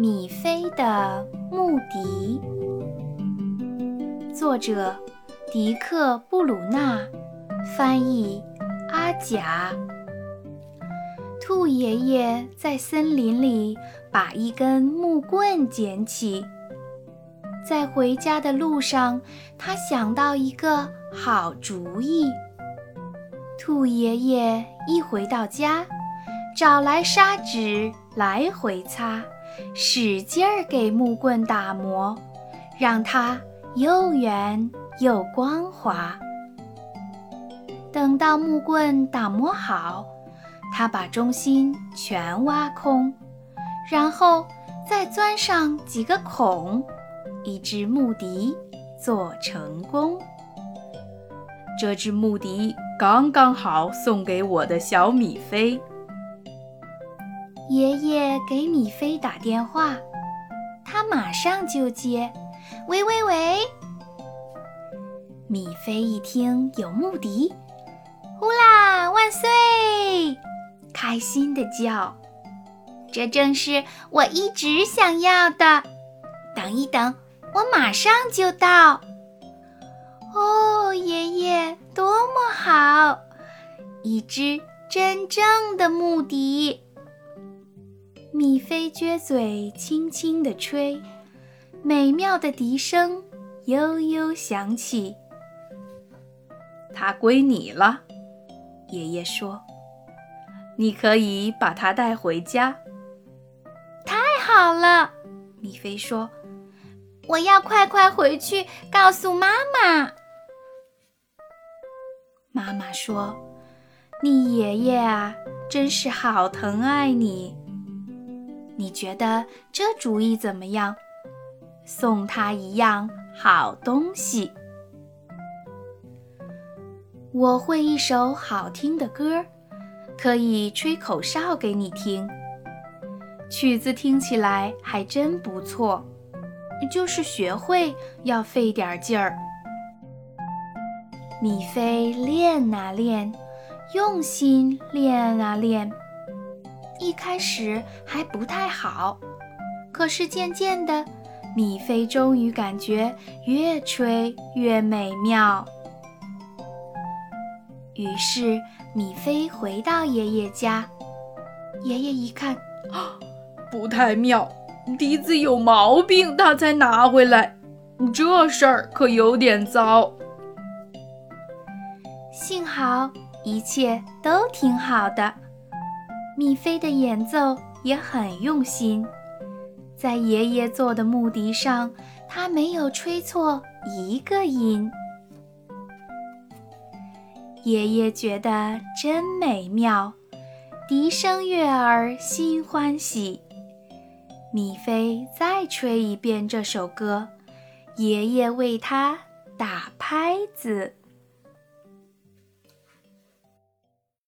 米菲的木笛，作者迪克·布鲁纳，翻译阿甲。兔爷爷在森林里把一根木棍捡起，在回家的路上，他想到一个好主意。兔爷爷一回到家，找来砂纸来回擦。使劲儿给木棍打磨，让它又圆又光滑。等到木棍打磨好，他把中心全挖空，然后再钻上几个孔，一只木笛做成功。这只木笛刚刚好送给我的小米菲。爷爷给米菲打电话，他马上就接。喂喂喂！米菲一听有木笛，呼啦万岁，开心的叫。这正是我一直想要的。等一等，我马上就到。哦，爷爷，多么好！一只真正的木笛。米菲撅嘴，轻轻地吹，美妙的笛声悠悠响起。它归你了，爷爷说：“你可以把它带回家。”太好了，米菲说：“我要快快回去告诉妈妈。”妈妈说：“你爷爷啊，真是好疼爱你。”你觉得这主意怎么样？送他一样好东西。我会一首好听的歌，可以吹口哨给你听。曲子听起来还真不错，就是学会要费点劲儿。米菲练啊练，用心练啊练。一开始还不太好，可是渐渐的，米菲终于感觉越吹越美妙。于是，米菲回到爷爷家，爷爷一看，啊，不太妙，笛子有毛病，他才拿回来，这事儿可有点糟。幸好一切都挺好的。米菲的演奏也很用心，在爷爷做的木笛上，他没有吹错一个音。爷爷觉得真美妙，笛声悦耳，心欢喜。米菲再吹一遍这首歌，爷爷为他打拍子。